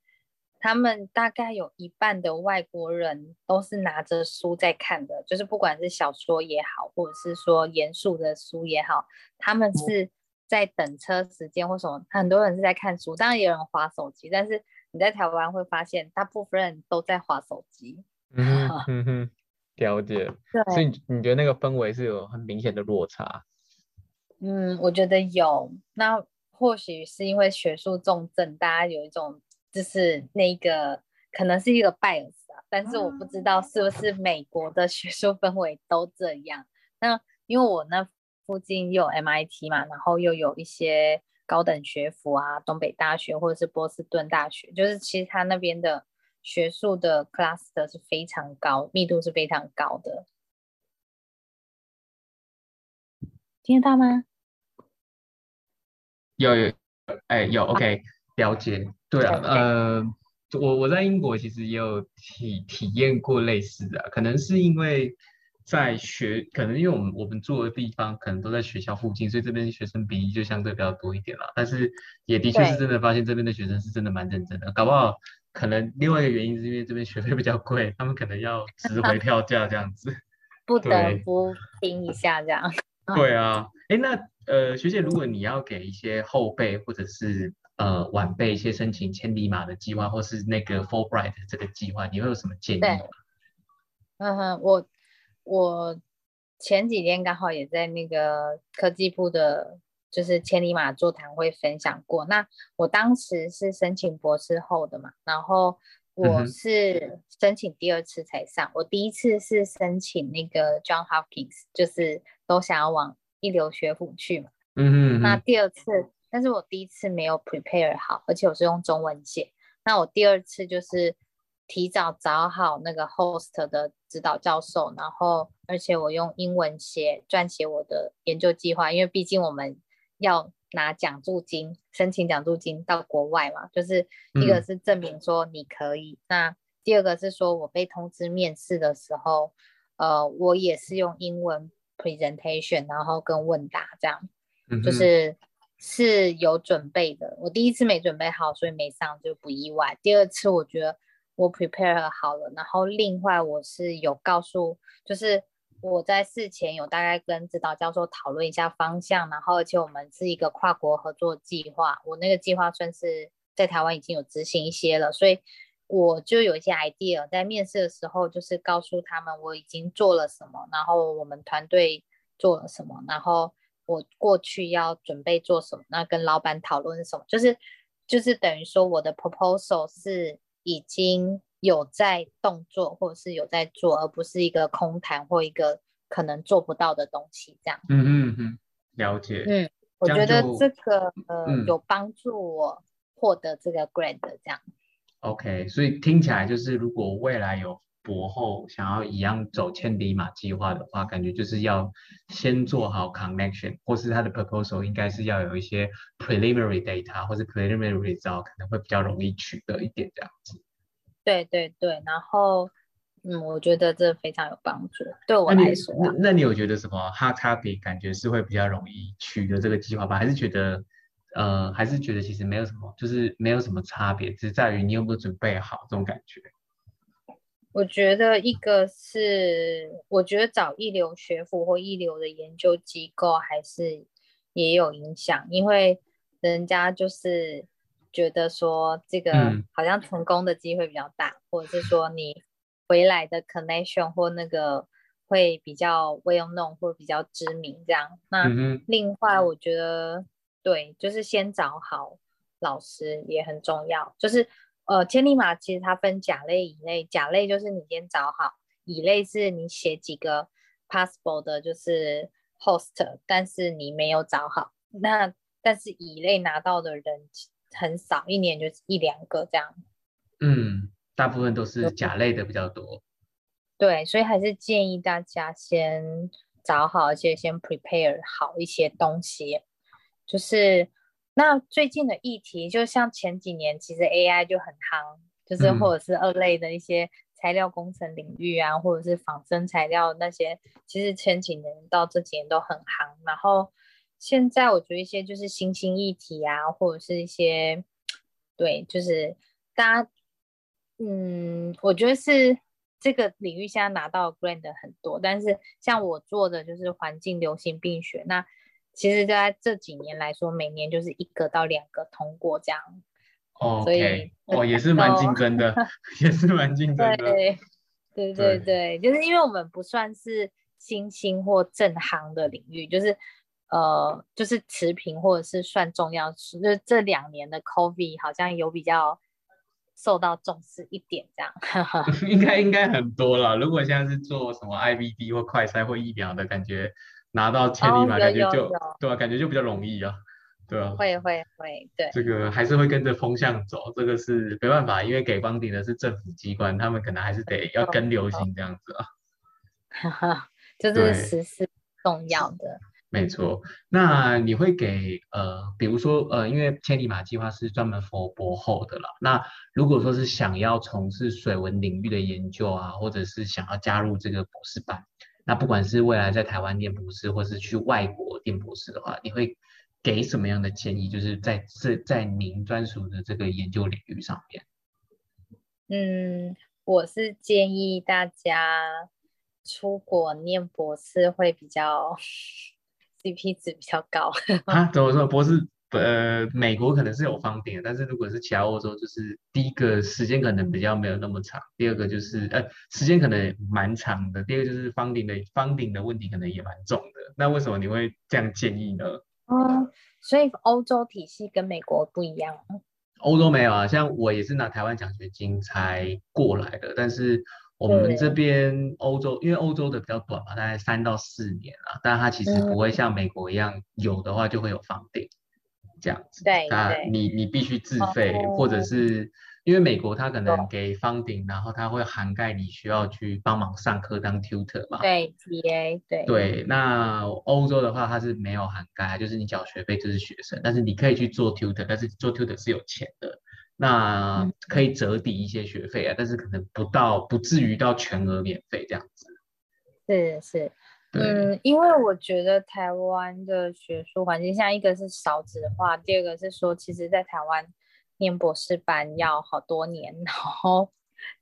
他们大概有一半的外国人都是拿着书在看的，就是不管是小说也好，或者是说严肃的书也好，他们是在等车时间或什么，很多人是在看书，当然也有人划手机，但是你在台湾会发现，大部分人都在划手机。嗯哼哼，了解。所以你觉得那个氛围是有很明显的落差？嗯，我觉得有。那或许是因为学术重症，大家有一种就是那个可能是一个 bias 啊，但是我不知道是不是美国的学术氛围都这样。那因为我那附近又有 MIT 嘛，然后又有一些高等学府啊，东北大学或者是波士顿大学，就是其实他那边的。学术的 cluster 是非常高，密度是非常高的，听得到吗？有有，哎有，OK，了解。对啊，呃，我我在英国其实也有体体验过类似的，可能是因为在学，可能因为我们我们住的地方可能都在学校附近，所以这边学生比例就相对比较多一点了。但是也的确是真的发现这边的学生是真的蛮认真的，搞不好。可能另外一个原因是因为这边学费比较贵，他们可能要值回票价这样子，不得不听一下这样。对啊，哎，那呃，学姐，如果你要给一些后辈或者是呃晚辈一些申请千里马的计划，或是那个 Fulbright 这个计划，你会有什么建议吗？嗯哼，我我前几天刚好也在那个科技部的。就是千里马座谈会分享过，那我当时是申请博士后的嘛，然后我是申请第二次才上，我第一次是申请那个 John Hopkins，就是都想要往一流学府去嘛，嗯嗯，那第二次，但是我第一次没有 prepare 好，而且我是用中文写，那我第二次就是提早找好那个 host 的指导教授，然后而且我用英文写撰写我的研究计划，因为毕竟我们。要拿奖助金，申请奖助金到国外嘛，就是一个是证明说你可以，那第二个是说我被通知面试的时候，呃，我也是用英文 presentation，然后跟问答这样，就是是有准备的。我第一次没准备好，所以没上就不意外。第二次我觉得我 prepare 好了，然后另外我是有告诉，就是。我在事前有大概跟指导教授讨论一下方向，然后而且我们是一个跨国合作计划，我那个计划算是在台湾已经有执行一些了，所以我就有一些 idea，在面试的时候就是告诉他们我已经做了什么，然后我们团队做了什么，然后我过去要准备做什么，那跟老板讨论什么，就是就是等于说我的 proposal 是已经。有在动作，或者是有在做，而不是一个空谈或一个可能做不到的东西，这样。嗯嗯嗯，了解。嗯，我觉得这个呃有帮助我获得这个 grade 这样。OK，所以听起来就是，如果未来有博后想要一样走千里马计划的话，感觉就是要先做好 connection，或是他的 proposal 应该是要有一些 preliminary data 或是 preliminary result，可能会比较容易取得一点这样子。对对对，然后嗯，我觉得这非常有帮助，对我来说。那那你有觉得什么 hard topic 感觉是会比较容易取得这个计划吧？还是觉得呃，还是觉得其实没有什么，就是没有什么差别，只在于你有没有准备好这种感觉。我觉得一个是，我觉得找一流学府或一流的研究机构还是也有影响，因为人家就是。觉得说这个好像成功的机会比较大，或者是说你回来的 connection 或那个会比较 well known 或比较知名这样。那另外我觉得对，就是先找好老师也很重要。就是呃，千里马其实它分甲类、乙类，甲类就是你先找好，乙类是你写几个 possible 的，就是 host，但是你没有找好。那但是乙类拿到的人。很少，一年就一两个这样。嗯，大部分都是甲类的比较多。对，所以还是建议大家先找好，而且先 prepare 好一些东西。就是那最近的议题，就像前几年其实 AI 就很夯，就是或者是二类的一些材料工程领域啊，或者是仿生材料那些，其实前几年到这几年都很夯。然后现在我觉得一些就是新兴议题啊，或者是一些对，就是大家，嗯，我觉得是这个领域现在拿到 grant 很多，但是像我做的就是环境流行病学，那其实在这几年来说，每年就是一个到两个通过这样。哦，所以哦也是蛮竞争的，也是蛮竞争的。对，对对对，就是因为我们不算是新兴或正行的领域，就是呃，就是持平或者是算重要。就是这两年的 COVID 好像有比较受到重视一点，这样。应该应该很多了。如果现在是做什么 IVD 或快筛或疫苗的感觉，拿到千里马感觉就对啊，感觉就比较容易啊。对啊，会会会，对，这个还是会跟着风向走，这个是没办法，因为给房顶的是政府机关，他们可能还是得要跟流行这样子啊。哈哈，就是实施重要的。没错，那你会给呃，比如说呃，因为千里马计划是专门 for 博后的了，那如果说是想要从事水文领域的研究啊，或者是想要加入这个博士班，那不管是未来在台湾念博士，或是去外国念博士的话，你会？给什么样的建议？就是在这在您专属的这个研究领域上面。嗯，我是建议大家出国念博士会比较 CP 值比较高。啊，怎么说？博士呃，美国可能是有方便，但是如果是其他欧洲，就是第一个时间可能比较没有那么长，第二个就是呃时间可能蛮长的，第二个就是方顶的方顶的问题可能也蛮重的。那为什么你会这样建议呢？哦，所以欧洲体系跟美国不一样。欧洲没有啊，像我也是拿台湾奖学金才过来的，但是我们这边欧洲，因为欧洲的比较短嘛，大概三到四年啊，但它其实不会像美国一样，有的话就会有房顶这样子。对，那你你必须自费，或者是。因为美国它可能给 funding，然后它会涵盖你需要去帮忙上课当 tutor 嘛？对，TA，对。对，那欧洲的话它是没有涵盖，就是你缴学费就是学生，但是你可以去做 tutor，但是做 tutor 是有钱的，那可以折抵一些学费啊，但是可能不到不至于到全额免费这样子。是是，嗯，因为我觉得台湾的学术环境，像一个是少子化，第二个是说，其实在台湾。念博士班要好多年，然后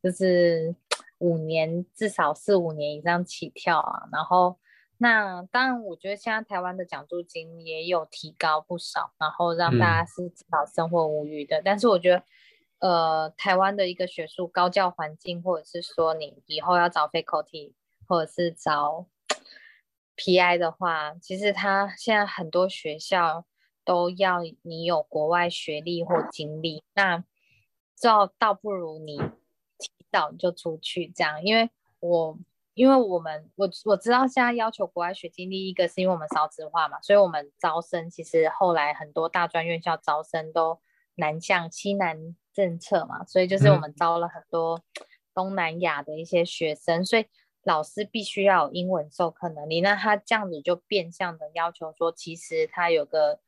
就是五年，至少四五年以上起跳啊。然后那当然，我觉得现在台湾的奖助金也有提高不少，然后让大家是至少生活无虞的。但是我觉得，呃，台湾的一个学术高教环境，或者是说你以后要找 faculty 或者是找 PI 的话，其实他现在很多学校。都要你有国外学历或经历，那倒倒不如你提早就出去这样。因为我因为我们我我知道现在要求国外学经历，一个是因为我们少子化嘛，所以我们招生其实后来很多大专院校招生都南向西南政策嘛，所以就是我们招了很多东南亚的一些学生，所以老师必须要有英文授课能力。那他这样子就变相的要求说，其实他有个。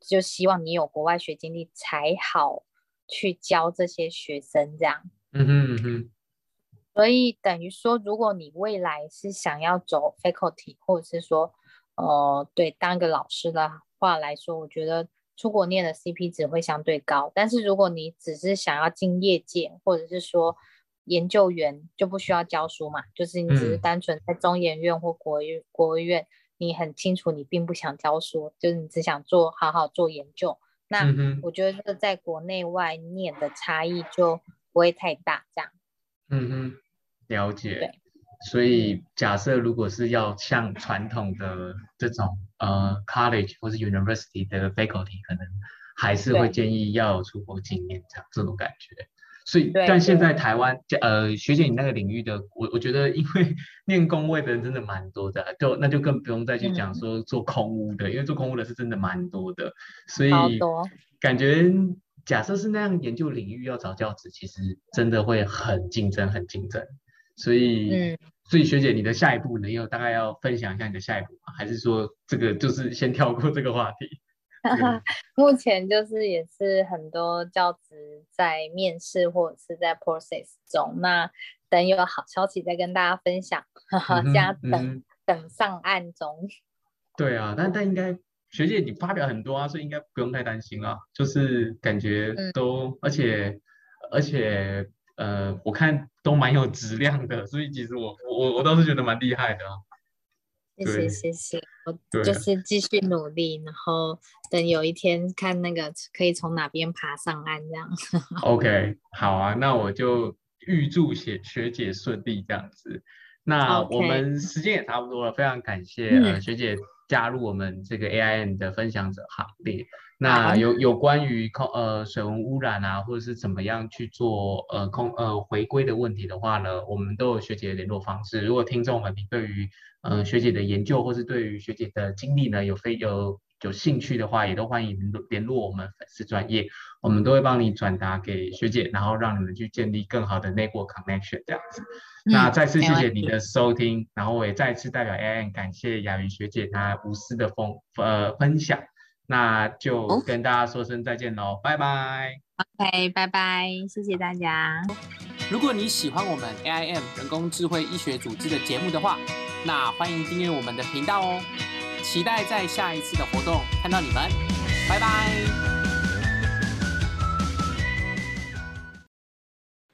就希望你有国外学经历才好去教这些学生，这样。嗯哼嗯哼。所以等于说，如果你未来是想要走 faculty，或者是说，呃，对，当个老师的话来说，我觉得出国念的 CP 值会相对高。但是如果你只是想要进业界，或者是说研究员，就不需要教书嘛，就是你只是单纯在中研院或国院国院。你很清楚，你并不想教书，就是你只想做好好做研究。那我觉得这个在国内外念的差异就不会太大，这样。嗯哼，了解。所以假设如果是要像传统的这种呃 college 或是 university 的 faculty，可能还是会建议要有出国经验，这样这种感觉。所以，但现在台湾，呃，学姐你那个领域的，我我觉得，因为念工位的人真的蛮多的，就那就更不用再去讲说做空屋的，因为做空屋的是真的蛮多的，所以感觉假设是那样研究领域要找教职，其实真的会很竞争，很竞争。所以，所以学姐你的下一步，你有大概要分享一下你的下一步吗？还是说这个就是先跳过这个话题？目前就是也是很多教职在面试或者是在 process 中，那等有好消息再跟大家分享。加等等上岸中。对啊，但但应该学姐你发表很多啊，所以应该不用太担心啊。就是感觉都，而且而且呃，我看都蛮有质量的，所以其实我我我倒是觉得蛮厉害的。谢谢谢谢，我就是继续努力，然后等有一天看那个可以从哪边爬上岸这样。OK，好啊，那我就预祝学学姐顺利这样子。那我们时间也差不多了，非常感谢呃学姐加入我们这个 AIN 的分享者行列。那有有关于空呃水文污染啊，或者是怎么样去做呃空呃回归的问题的话呢，我们都有学姐的联络方式。如果听众们你对于呃学姐的研究，或是对于学姐的经历呢有非有有兴趣的话，也都欢迎联络我们粉丝专业，我们都会帮你转达给学姐，然后让你们去建立更好的内部 connection 这样子。那再次谢谢你的收听，然后我也再次代表 AIN 感谢雅云学姐她无私的分呃分享。那就跟大家说声再见喽，拜拜。OK，拜拜，谢谢大家。如果你喜欢我们 AIM 人工智慧医学组织的节目的话，那欢迎订阅我们的频道哦。期待在下一次的活动看到你们，拜拜。